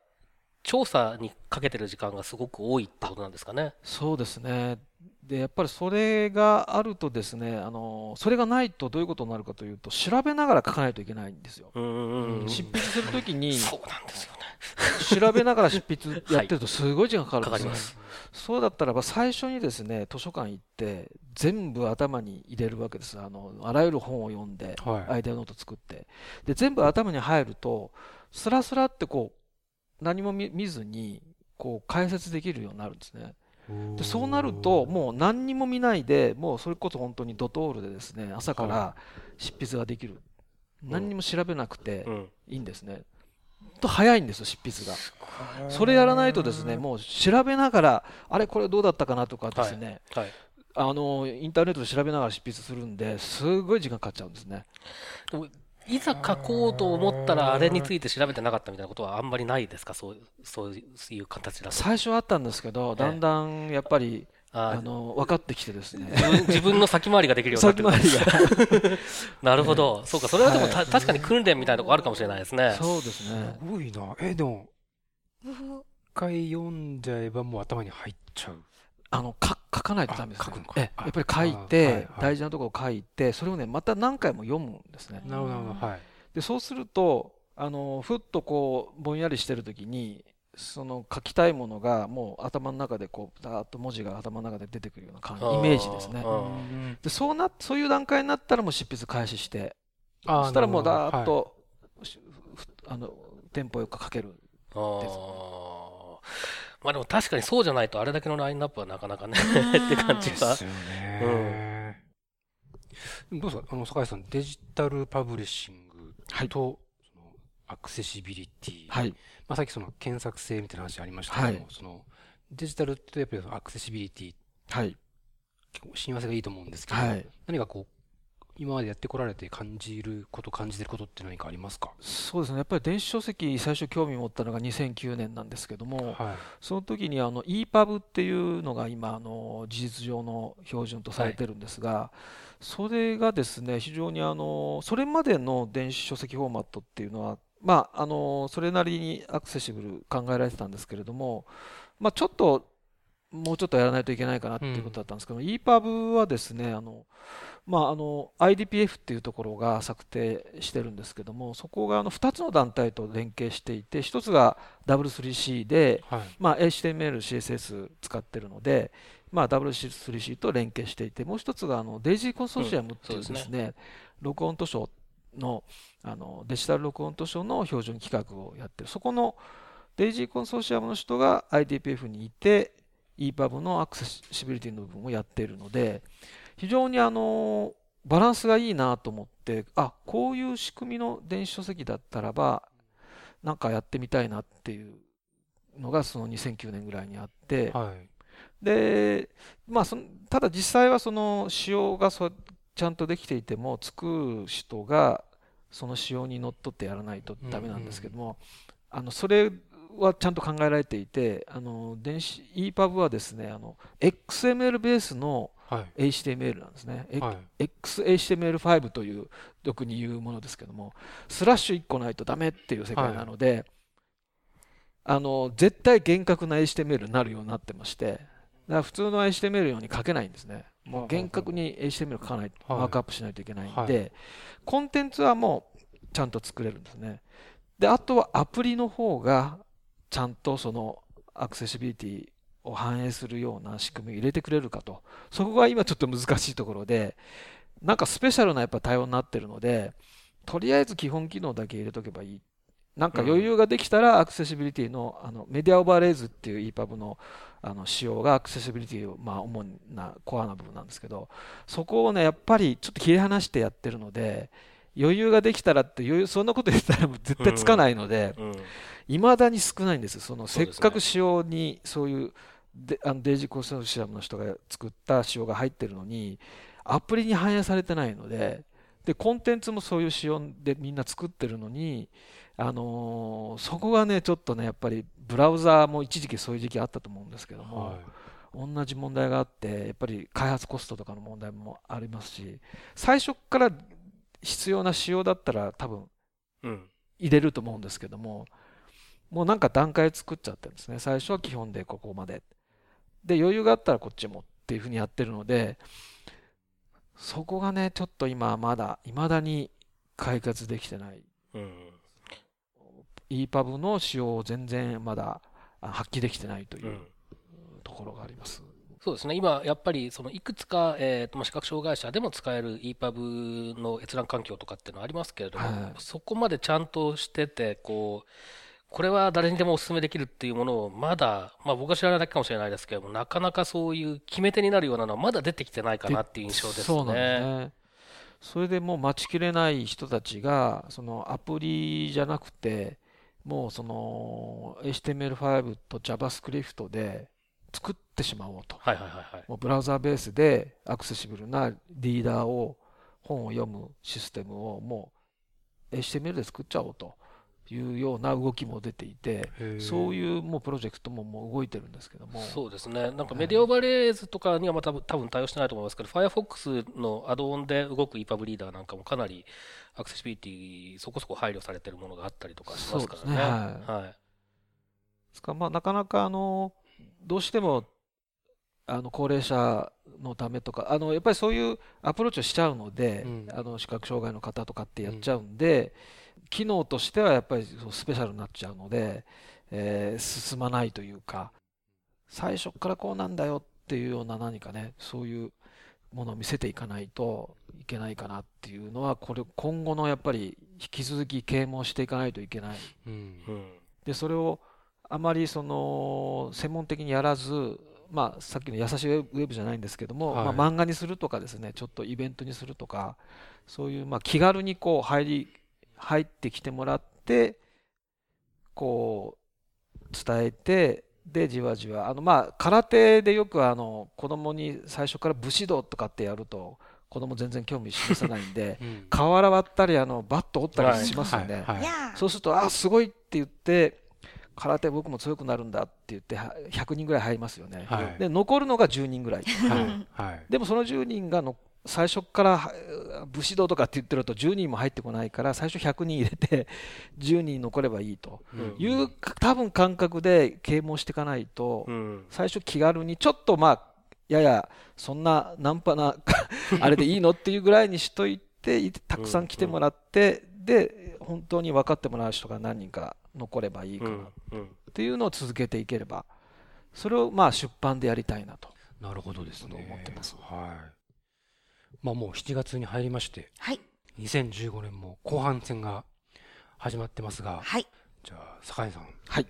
調査にかけてる時間がすごく多いってことなんですかね。そうですね。で、やっぱりそれがあるとですね、あの、それがないとどういうことになるかというと、調べながら書かないといけないんですよ。うんうんうん。執筆するときに、そうなんですよね。調べながら執筆やってるとすごい時間かかるんですよ。そうだったらば最初にですね、図書館行って、全部頭に入れるわけです。あの、あらゆる本を読んで、はい。アイデアノート作って。で、全部頭に入ると、スラスラってこう、何も見見ずに、こう解説できるようになるんですね。でそうなるともう何にも見ないでもうそれこそ本当にドトールでですね朝かはら執筆ができる、何にも調べなくてうん。いいんですね、と早いんですよ執筆が。それやらないとですねもう調べながらあれこれどうだったかなとかですね、はい。あのインターネットで調べながら執筆するんですごい時間かかっちゃうんですね。でもいざ書こうと思ったらあれについて調べてなかったみたいなことはあんまりないですか？そうそういう形だと。最初はあったんですけどだんだんやっぱりああの分かってきてですね。自分の先回りができるようになって先るなるほど、そうか、それはでもた、はい。確かに訓練みたいなとこあるかもしれないですね。そうですね。すごいな。え、でも、一回読んじゃえばもう頭に入っちゃう。あのか書かないとダメです、あ書くのか。ええ。あやっぱり書いてはい大事なところを書いてそれをねまた何回も読むんですね。なるほど、なるほど。はい。でそうするとあのふっとこうぼんやりしてる時にその書きたいものがもう頭の中でこうだーっと文字が頭の中で出てくるような感じイメージですね。でそうなそういう段階になったらもう執筆開始してそしたらもうだーっと、しふあのテンポよく書ける。あー。まあでも確かにそうじゃないとあれだけのラインナップはなかなかねうん。って感じがですよね。どうですか？あの、坂井さん、デジタルパブリッシングはい。と、そのアクセシビリティ。はい。まあ、さっきその検索性みたいな話ありましたけども、はい。そのデジタルってやっぱりアクセシビリティ、はい。結構親和性がいいと思うんですけど、はい。何かこう、今までやってこられて感じること、感じてることって何かありますか？そうですね。やっぱり電子書籍最初興味持ったのが2009年なんですけども、はい。その時にあの EPUB っていうのが今あの事実上の標準とされてるんですが、それがですね非常にあのそれまでの電子書籍フォーマットっていうのはまあ、あのそれなりにアクセシブル考えられてたんですけれども、まあ、ちょっともうちょっとやらないといけないかなっていうことだったんですけど、うん、EPUB はですねあの、まあ、あの IDPF っていうところが策定してるんですけどもそこがあの2つの団体と連携していて1つが W3C で、はい。まあ、HTML、CSS 使ってるので、まあ、W3C と連携していてもう1つがあのデイジーコンソーシアムっていうですねうん、すね。録音図書のあのデジタル録音図書の標準規格をやってる。そこのデイジーコンソーシアムの人が IDPF にいて EPUB のアクセシビリティの部分をやっているので非常にあのバランスがいいなと思ってあこういう仕組みの電子書籍だったらばなんかやってみたいなっていうのがその2009年ぐらいにあって、はい、でまあそのただ実際はその仕様がそちゃんとできていても作る人がその仕様にのっとってやらないとダメなんですけども、あのそれはちゃんと考えられていてあの電子 EPUB はですねあの XML ベースの HTML なんですね、はい、XHTML5 という俗に言うものですけどもスラッシュ1個ないとダメっていう世界なので、はい、あの絶対厳格な HTML になるようになってましてだから普通の HTML ように書けないんですね。もう厳格に HTML 書かない、はい、マークアップしないといけないんで、コンテンツはもうちゃんと作れるんですね。であとはアプリの方がちゃんとそのアクセシビリティを反映するような仕組みを入れてくれるかと。そこが今ちょっと難しいところでなんかスペシャルなやっぱ対応になってるのでとりあえず基本機能だけ入れとけばいい。なんか余裕ができたらアクセシビリティのあのメディアオーバーレイズっていう EPUB のあの仕様がアクセシビリティをまあ主なコアな部分なんですけどそこをねやっぱりちょっと切り離してやってるので余裕ができたらって余裕そんなこと言ったら絶対つかないのでいま、だに少ないんです。そのせっかく仕様にそういうであのデイジーコンソーシアムの人が作った仕様が入ってるのにアプリに反映されてないのででコンテンツもそういう仕様でみんな作ってるのにあのー、そこがねちょっとねやっぱりブラウザーも一時期そういう時期あったと思うんですけども、はい、同じ問題があってやっぱり開発コストとかの問題もありますし最初から必要な仕様だったら多分入れると思うんですけども、もうなんか段階作っちゃってるんですね。最初は基本でここまで。で余裕があったらこっちもっていうふうにやってるのでそこがねちょっと今まだいまだに解決できてない、うん、EPUB の仕様を全然まだ発揮できてないというところがあります。そうですね、今、やっぱりそのいくつか、えーと、視覚障害者でも使える EPUB の閲覧環境とかっていうのはありますけれども、はい、そこまでちゃんとしててこう、これは誰にでもお勧めできるっていうものをまだ、まあ、僕は知らないだけかもしれないですけども、なかなかそういう決め手になるようなのはまだ出てきてないかなっていう印象ですね。そうなんですねそれでもう待ちきれない人たちがそのアプリじゃなくてもうその HTML5 と JavaScript で作ってしまおうと、はいはいはいはい、もうブラウザーベースでアクセシブルなリーダーを本を読むシステムをもう HTML で作っちゃおうと。いうような動きも出ていてそういうもうプロジェクトももう動いてるんですけども。そうですね。なんかメディアオバレーズとかにはまた多分対応してないと思いますけど Firefox のアドオンで動く EPUB リーダーなんかもかなりアクセシビリティそこそこ配慮されてるものがあったりとかしますからね。ねはい、はい、ですからまあなかなかあのどうしてもあの高齢者のためとかあのやっぱりそういうアプローチをしちゃうので、うん、あの視覚障害の方とかってやっちゃうんで、うん、機能としてはやっぱりスペシャルになっちゃうので、えー、進まないというか最初からこうなんだよっていうような何かねそういうものを見せていかないといけないかなっていうのはこれ今後のやっぱり引き続き啓蒙していかないといけない。うん、でそれをあまりその専門的にやらず、まあ、さっきの優しいウェブじゃないんですけども、はい、まあ、漫画にするとかですねちょっとイベントにするとかそういうまあ気軽にこう入り入ってきてもらってこう伝えてでじわじわあのまあ空手でよくあの子供に最初から武士道とかってやると子供全然興味示さないんで、うん、瓦割ったりあのバット折ったりしますよね、はい。はい。はい、そうするとあすごいって言って空手僕も強くなるんだって言って100人ぐらい入りますよね、はい、で残るのが10人ぐらい、はい、でもその10人がの最初から武士道とかって言ってると10人も入ってこないから最初100人入れて10人残ればいいと。うん。いう多分感覚で啓蒙していかないとうん。最初気軽にちょっとまあややそんなナンパな あれでいいのっていうぐらいにしといてたくさん来てもらってで本当に分かってもらう人が何人か残ればいいかうなっていうのを続けていければそれをまあ出版でやりたいなと。なるほどですね。と思ってます。はい。まあもう7月に入りまして、はい。2015年も後半戦が始まってますが、はい。じゃあ、坂井さん、はい。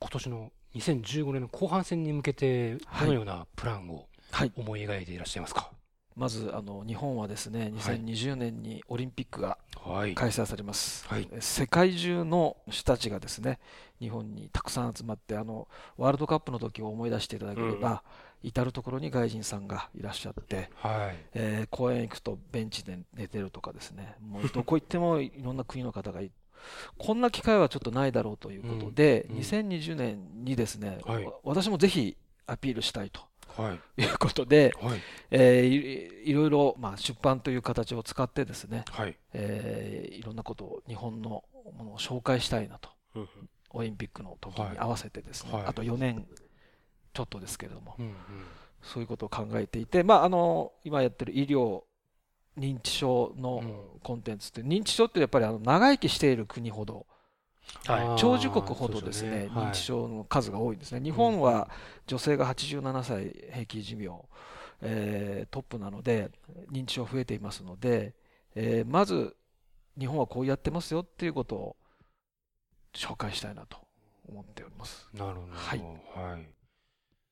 今年の2015年の後半戦に向けて、どのようなプランを？はい、思い描いていらっしゃいますか？まずあの日本はですね2020年にオリンピックがはい。開催されます、はい。世界中の人たちがですね日本にたくさん集まってあのワールドカップの時を思い出していただければ、至る所に外人さんがいらっしゃって、はい。えー公園行くとベンチで寝てるとかですね。もうどこ行ってもいろんな国の方がいこんな機会はちょっとないだろうということで、うん。うん。2020年にですね、はい。わ私もぜひアピールしたいとはい。いうことで、はい。えーいいろいろ、まあ、出版という形を使ってですね、はい。えーいろんなことを日本のものを紹介したいなとうんオリンピックの時に合わせてですね、はいあと4年ちょっとですけれども、うんうん。そういうことを考えていて、まあ、あの今やってる医療認知症のうんコンテンツって、認知症ってやっぱりあの長生きしている国ほどはい長寿国ほどですねねはい認知症の数が多いんですね日本は女性が87歳平均寿命、えートップなので認知症増えていますので、えーまず日本はこうやってますよっていうことを紹介したいなと思っております。なるほど。はいはい。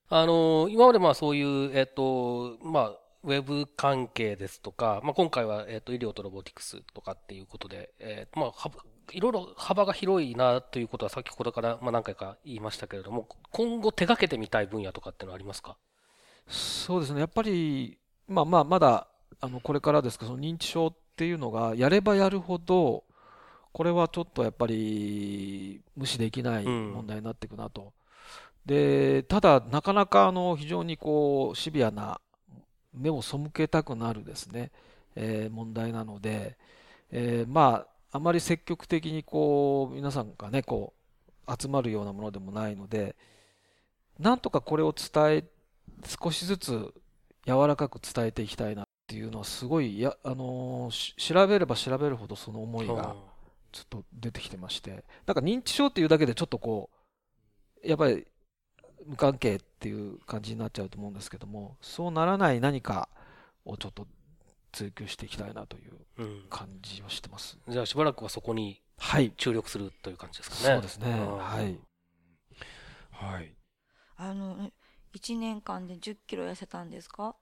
あの今までまあそういう、えっとまあ、ウェブ関係ですとか、まあ、今回は、えっと医療とロボティクスとかっていうことで、えーまあ、はいろいろ幅が広いなということは先ほどから、まあ、何回か言いましたけれども今後手掛けてみたい分野とかっていうのはありますか？そうですね。やっぱり、まあまあ、まだあのこれからですけどその認知症っていうのがやればやるほどこれはちょっとやっぱり無視できないうん。問題になっていくなと。でただなかなかあの非常にこうシビアな目を背けたくなるですね、えー問題なので、えーまああまり積極的にこう皆さんがねこう集まるようなものでもないのでなんとかこれを伝え少しずつ柔らかく伝えていきたいなっていうのはすごいや、あのーし調べれば調べるほどその思いがちょっと出てきてまして。なんか認知症っていうだけでちょっとこうやっぱり無関係っていう感じになっちゃうと思うんですけどもそうならない何かをちょっと追求していきたいなといううん感じをしてます。じゃあしばらくはそこにはい、注力するという感じですかね。そうですね。うんはい。はい。あの1年間で1 0キロ痩せたんですか？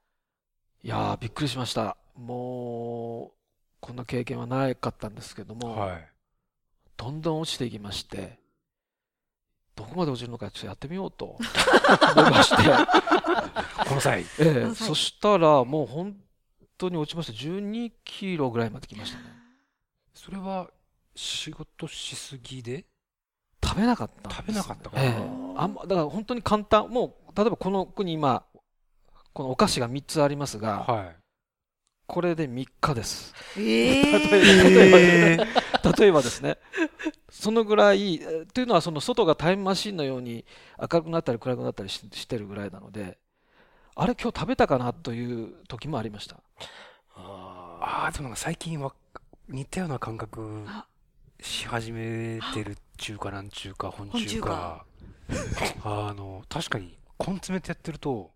いやーびっくりしました。もうこんな経験はなかったんですけども、はい。どんどん落ちていきまして、どこまで落ちるのかちょっとやってみようと思いまして、この際。ええはいそしたらもう本当に落ちました。12キロぐらいまで来ましたね。それは仕事しすぎで？食べなかったんです食べなかったからええあんまだから本当に簡単、もう例えばこの国今、このお菓子が3つありますが、はい。これで3日です。え例えば例えば例えばですね、そのぐらい、えーというのはその外がタイムマシンのように明るくなったり暗くなったりししてるぐらいなので、あれ今日食べたかなという時もありました。あああ、でもなんか最近は似たような感覚あし始めてる中華なん中華、本本中中華。あの、確かに、根詰めてやってると、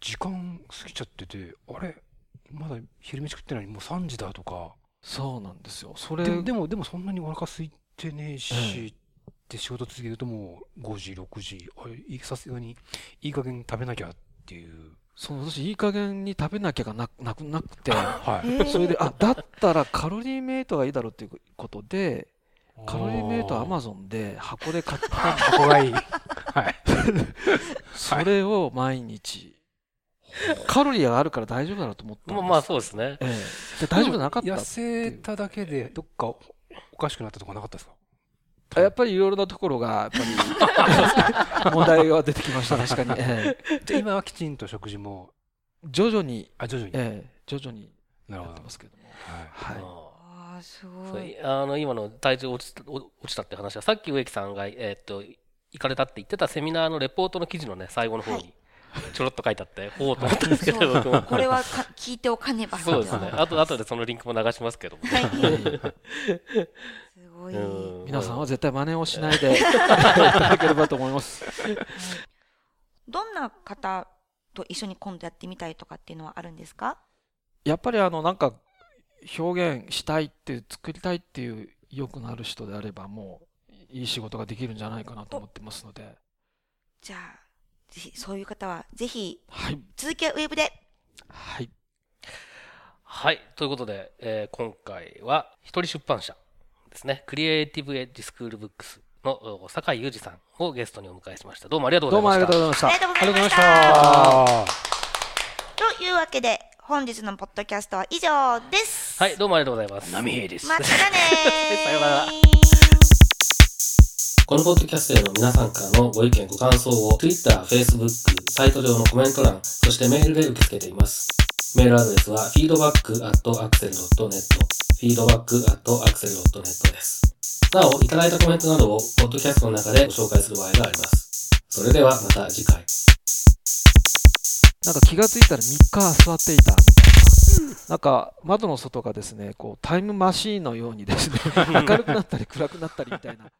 時間過ぎちゃってて、あれまだ昼飯食ってないもう3時だとか。そうなんですよ。それででも、でもそんなにお腹空いてねえし、えで仕事続けるともう5時、6時、あれさすがにいい加減食べなきゃっていう。その私いい加減に食べなきゃがななくなくて、はい。ーそれであだったらカロリーメイトがいいだろうということで、カロリーメイトはアマゾンで箱で買ったんです箱がいい。はい。それを毎日、カロリーがあるから大丈夫だろうと思ったんです。まあまあそうですね。ええで大丈夫じゃなかった痩せただけで、どっかおかしくなったとかなかったですか？あやっぱりいろいろなところが、やっぱり問題が出てきました、確かに。ええで今はきちんと食事も、徐々に、あ、徐々に。ええ徐々に。なるほどやってますけども。はい。はい。ああすごいあの今の体重落ちた落ちたって話はさっき植木さんが、えーっと行かれたって言ってたセミナーのレポートの記事のね最後の方はにちょろっと書いてあって、ほうと思ったんですけど、僕もこれはか聞いておかねばそうですね。あと後でそのリンクも流しますけども。はいすごい、うん。皆さんは絶対真似をしないでいただければと思います。どんな方と一緒に今度やってみたいとかっていうのはあるんですか？やっぱりあのなんか表現したいっていう作りたいっていう意欲のある人であればもういい仕事ができるんじゃないかなと思ってますので、じゃあぜひそういう方はぜひはい、続きはウェブで。はい、はい。ということで、えー今回は一人出版社ですね。クリエイティブエッジスクールブックスのお酒井裕二さんをゲストにお迎えしました。どうもありがとうどうもあございました。りがとうございましたありがとうございましあたというわけで本日のポッドキャストは以上ですはい、どうもありがとうございます。波平です。またねー さようならこのポッドキャストへの皆さんからのご意見、ご感想を Twitter、Facebook、サイト上のコメント欄、そしてメールで受け付けています。メールアドレスは feedback.axel.net feedback.axel.net です。なお、いただいたコメントなどをポッドキャストの中でご紹介する場合があります。それではまた次回。なんか気がついたら3日座っていたみたいな、なんか窓の外がですねこうタイムマシーンのようにですね 明るくなったり暗くなったりみたいな